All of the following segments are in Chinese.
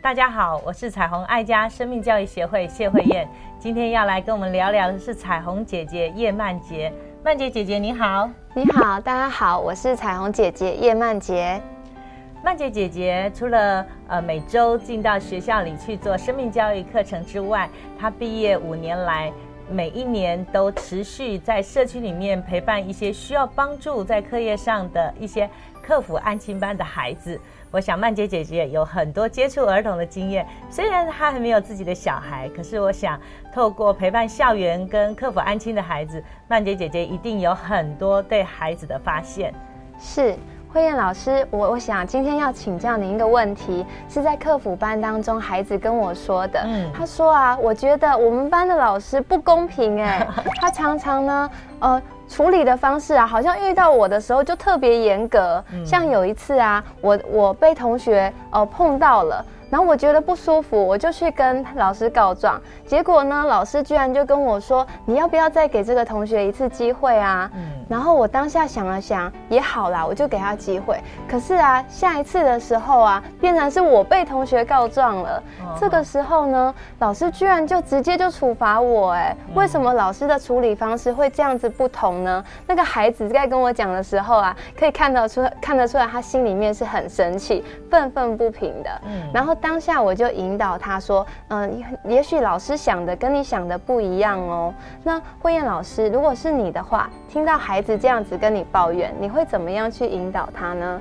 大家好，我是彩虹爱家生命教育协会谢慧燕，今天要来跟我们聊聊的是彩虹姐姐叶曼杰。曼杰姐姐你好，你好，大家好，我是彩虹姐姐叶曼杰。曼杰姐姐除了呃每周进到学校里去做生命教育课程之外，她毕业五年来，每一年都持续在社区里面陪伴一些需要帮助在课业上的一些克服安亲班的孩子。我想曼杰姐姐有很多接触儿童的经验，虽然她还没有自己的小孩，可是我想透过陪伴校园跟克服安亲的孩子，曼杰姐姐一定有很多对孩子的发现。是慧燕老师，我我想今天要请教您一个问题，是在客服班当中孩子跟我说的。嗯，他说啊，我觉得我们班的老师不公平哎，他常常呢，呃。处理的方式啊，好像遇到我的时候就特别严格。像有一次啊，我我被同学呃碰到了。然后我觉得不舒服，我就去跟老师告状。结果呢，老师居然就跟我说：“你要不要再给这个同学一次机会啊？”嗯。然后我当下想了想，也好啦，我就给他机会。可是啊，下一次的时候啊，变成是我被同学告状了。这个时候呢，老师居然就直接就处罚我。哎，为什么老师的处理方式会这样子不同呢？那个孩子在跟我讲的时候啊，可以看得出看得出来，他心里面是很生气、愤愤不平的。嗯。然后。当下我就引导他说：“嗯，也许老师想的跟你想的不一样哦。那慧燕老师，如果是你的话，听到孩孩子这样子跟你抱怨，你会怎么样去引导他呢？”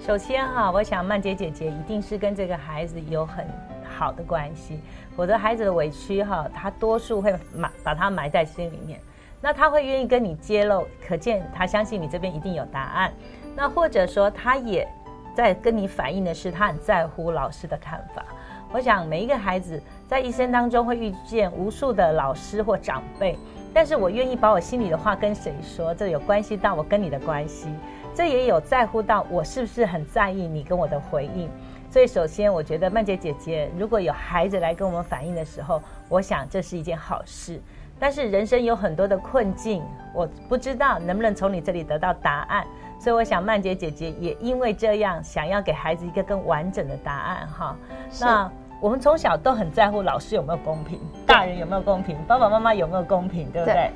首先哈，我想曼姐姐姐一定是跟这个孩子有很好的关系，否则孩子的委屈哈，他多数会埋把他埋在心里面。那他会愿意跟你揭露，可见他相信你这边一定有答案。那或者说他也。在跟你反映的是，他很在乎老师的看法。我想每一个孩子在一生当中会遇见无数的老师或长辈，但是我愿意把我心里的话跟谁说，这有关系到我跟你的关系，这也有在乎到我是不是很在意你跟我的回应。所以首先，我觉得曼姐姐姐如果有孩子来跟我们反映的时候，我想这是一件好事。但是人生有很多的困境，我不知道能不能从你这里得到答案。所以我想，曼姐姐姐也因为这样，想要给孩子一个更完整的答案哈。那我们从小都很在乎老师有没有公平，大人有没有公平，爸爸妈妈有没有公平，对不对？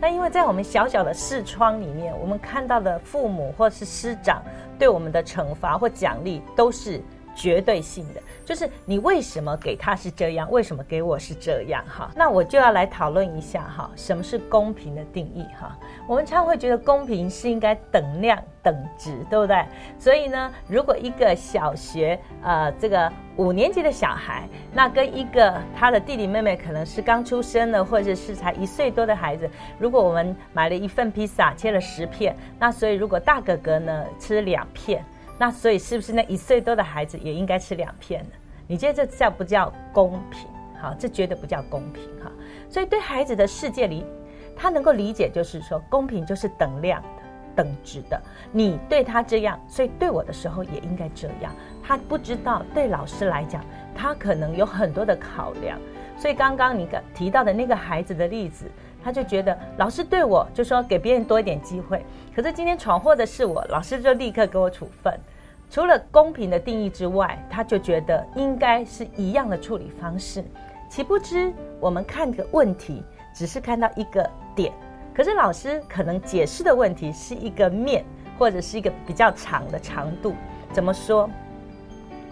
那因为在我们小小的视窗里面，我们看到的父母或是师长对我们的惩罚或奖励都是。绝对性的，就是你为什么给他是这样，为什么给我是这样？哈，那我就要来讨论一下哈，什么是公平的定义？哈，我们常会觉得公平是应该等量等值，对不对？所以呢，如果一个小学呃这个五年级的小孩，那跟一个他的弟弟妹妹可能是刚出生的，或者是才一岁多的孩子，如果我们买了一份披萨，切了十片，那所以如果大哥哥呢吃两片。那所以是不是那一岁多的孩子也应该吃两片呢？你觉得这叫不叫公平？好，这绝对不叫公平哈。所以对孩子的世界里，他能够理解就是说，公平就是等量的、等值的。你对他这样，所以对我的时候也应该这样。他不知道，对老师来讲，他可能有很多的考量。所以刚刚你提到的那个孩子的例子。他就觉得老师对我就说给别人多一点机会，可是今天闯祸的是我，老师就立刻给我处分。除了公平的定义之外，他就觉得应该是一样的处理方式。岂不知我们看个问题只是看到一个点，可是老师可能解释的问题是一个面或者是一个比较长的长度。怎么说？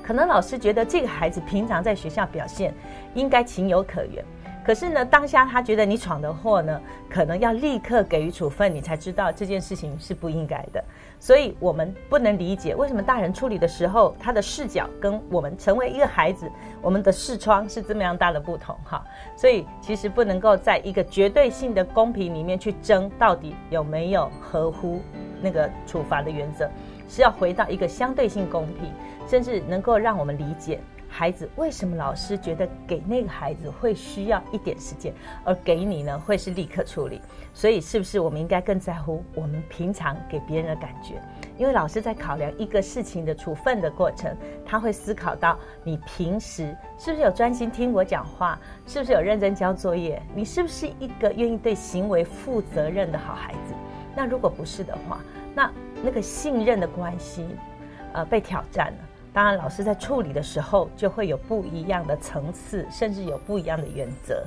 可能老师觉得这个孩子平常在学校表现应该情有可原。可是呢，当下他觉得你闯的祸呢，可能要立刻给予处分，你才知道这件事情是不应该的。所以，我们不能理解为什么大人处理的时候，他的视角跟我们成为一个孩子，我们的视窗是这么样大的不同哈。所以，其实不能够在一个绝对性的公平里面去争，到底有没有合乎那个处罚的原则，是要回到一个相对性公平，甚至能够让我们理解。孩子，为什么老师觉得给那个孩子会需要一点时间，而给你呢会是立刻处理？所以是不是我们应该更在乎我们平常给别人的感觉？因为老师在考量一个事情的处分的过程，他会思考到你平时是不是有专心听我讲话，是不是有认真交作业，你是不是一个愿意对行为负责任的好孩子？那如果不是的话，那那个信任的关系，呃，被挑战了。当然，老师在处理的时候就会有不一样的层次，甚至有不一样的原则。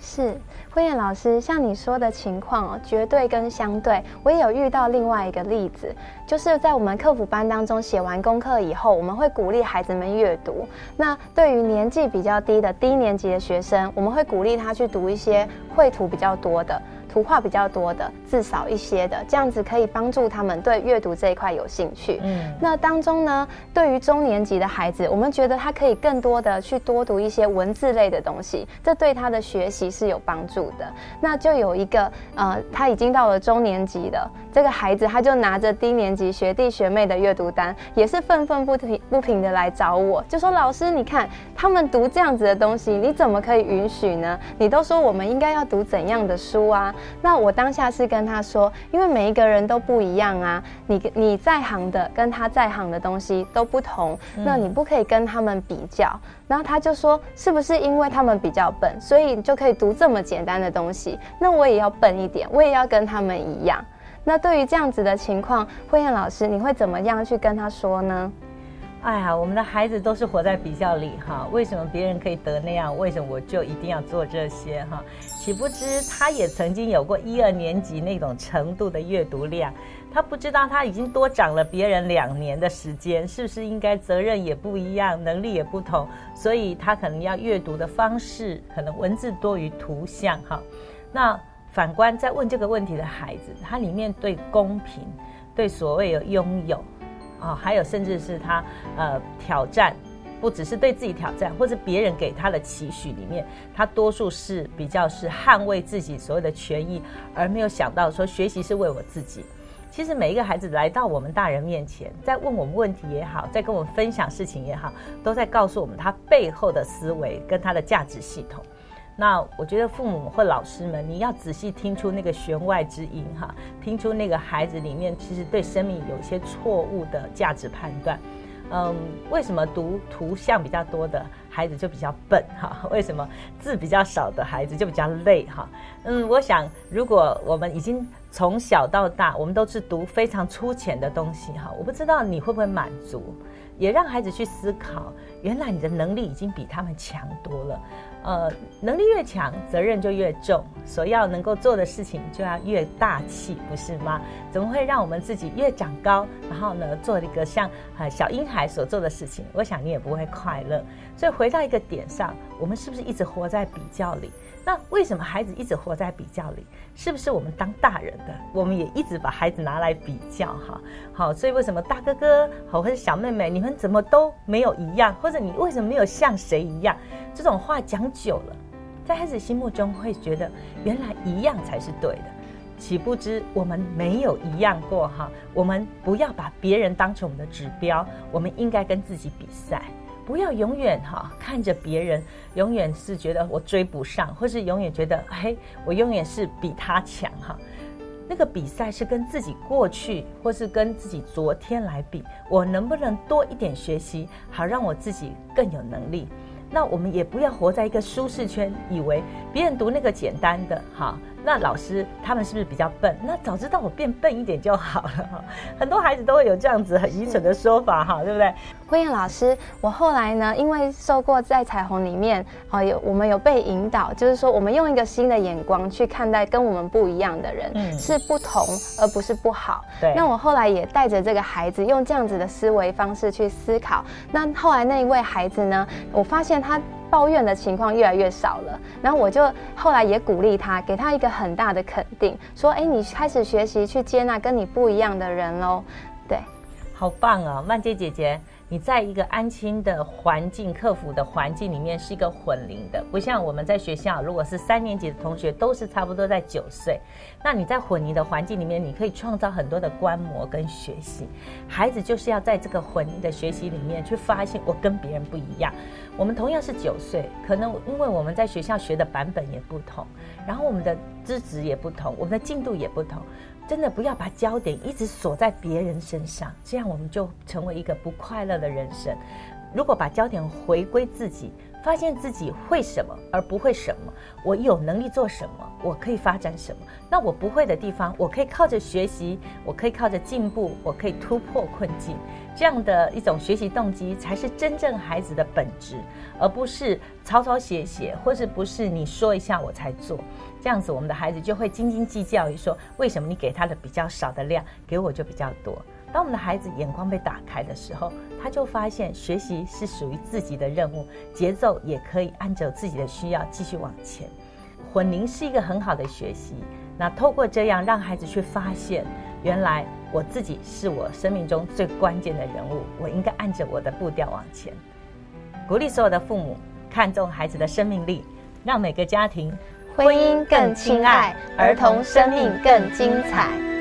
是慧燕老师，像你说的情况哦，绝对跟相对，我也有遇到另外一个例子，就是在我们客服班当中写完功课以后，我们会鼓励孩子们阅读。那对于年纪比较低的低年级的学生，我们会鼓励他去读一些绘图比较多的。图画比较多的，字少一些的，这样子可以帮助他们对阅读这一块有兴趣。嗯，那当中呢，对于中年级的孩子，我们觉得他可以更多的去多读一些文字类的东西，这对他的学习是有帮助的。那就有一个呃，他已经到了中年级的，这个孩子他就拿着低年级学弟学妹的阅读单，也是愤愤不平不平的来找我，就说老师，你看他们读这样子的东西，你怎么可以允许呢？你都说我们应该要读怎样的书啊？那我当下是跟他说，因为每一个人都不一样啊，你你在行的跟他在行的东西都不同，那你不可以跟他们比较。然后他就说，是不是因为他们比较笨，所以就可以读这么简单的东西？那我也要笨一点，我也要跟他们一样。那对于这样子的情况，慧燕老师，你会怎么样去跟他说呢？哎呀，我们的孩子都是活在比较里哈，为什么别人可以得那样，为什么我就一定要做这些哈？岂不知他也曾经有过一二年级那种程度的阅读量，他不知道他已经多长了别人两年的时间，是不是应该责任也不一样，能力也不同，所以他可能要阅读的方式可能文字多于图像哈。那反观在问这个问题的孩子，他里面对公平，对所谓的拥有。啊，还有甚至是他呃挑战，不只是对自己挑战，或者别人给他的期许里面，他多数是比较是捍卫自己所有的权益，而没有想到说学习是为我自己。其实每一个孩子来到我们大人面前，在问我们问题也好，在跟我们分享事情也好，都在告诉我们他背后的思维跟他的价值系统。那我觉得父母或老师们，你要仔细听出那个弦外之音哈，听出那个孩子里面其实对生命有一些错误的价值判断。嗯，为什么读图像比较多的孩子就比较笨哈？为什么字比较少的孩子就比较累哈？嗯，我想如果我们已经从小到大，我们都是读非常粗浅的东西哈，我不知道你会不会满足，也让孩子去思考，原来你的能力已经比他们强多了。呃，能力越强，责任就越重，所要能够做的事情就要越大气，不是吗？怎么会让我们自己越长高，然后呢，做了一个像呃小婴孩所做的事情？我想你也不会快乐。所以回到一个点上，我们是不是一直活在比较里？那为什么孩子一直活在比较里？是不是我们当大人的，我们也一直把孩子拿来比较？哈，好，所以为什么大哥哥好或者小妹妹，你们怎么都没有一样？或者你为什么没有像谁一样？这种话讲久了，在孩子心目中会觉得原来一样才是对的，岂不知我们没有一样过？哈，我们不要把别人当成我们的指标，我们应该跟自己比赛。不要永远哈看着别人，永远是觉得我追不上，或是永远觉得嘿，我永远是比他强哈。那个比赛是跟自己过去，或是跟自己昨天来比，我能不能多一点学习，好让我自己更有能力？那我们也不要活在一个舒适圈，以为别人读那个简单的哈。那老师他们是不是比较笨？那早知道我变笨一点就好了哈。很多孩子都会有这样子很愚蠢的说法哈，对不对？慧燕老师，我后来呢，因为受过在彩虹里面啊，有我们有被引导，就是说我们用一个新的眼光去看待跟我们不一样的人，嗯，是不同而不是不好。对。那我后来也带着这个孩子用这样子的思维方式去思考。那后来那一位孩子呢，我发现他。抱怨的情况越来越少了，然后我就后来也鼓励他，给他一个很大的肯定，说：“哎，你开始学习去接纳跟你不一样的人喽。”对，好棒啊，曼姐姐姐。你在一个安亲的环境、客服的环境里面是一个混龄的，不像我们在学校，如果是三年级的同学都是差不多在九岁，那你在混龄的环境里面，你可以创造很多的观摩跟学习。孩子就是要在这个混龄的学习里面去发现我跟别人不一样。我们同样是九岁，可能因为我们在学校学的版本也不同，然后我们的资质也不同，我们的进度也不同。真的不要把焦点一直锁在别人身上，这样我们就成为一个不快乐的人生。如果把焦点回归自己，发现自己会什么而不会什么，我有能力做什么，我可以发展什么，那我不会的地方，我可以靠着学习，我可以靠着进步，我可以突破困境。这样的一种学习动机，才是真正孩子的本质，而不是抄抄写写，或是不是你说一下我才做。这样子，我们的孩子就会斤斤计较于说，为什么你给他的比较少的量，给我就比较多。当我们的孩子眼光被打开的时候，他就发现学习是属于自己的任务，节奏也可以按照自己的需要继续往前。混龄是一个很好的学习，那透过这样让孩子去发现，原来我自己是我生命中最关键的人物，我应该按着我的步调往前。鼓励所有的父母看重孩子的生命力，让每个家庭。婚姻更亲爱，儿童生命更精彩。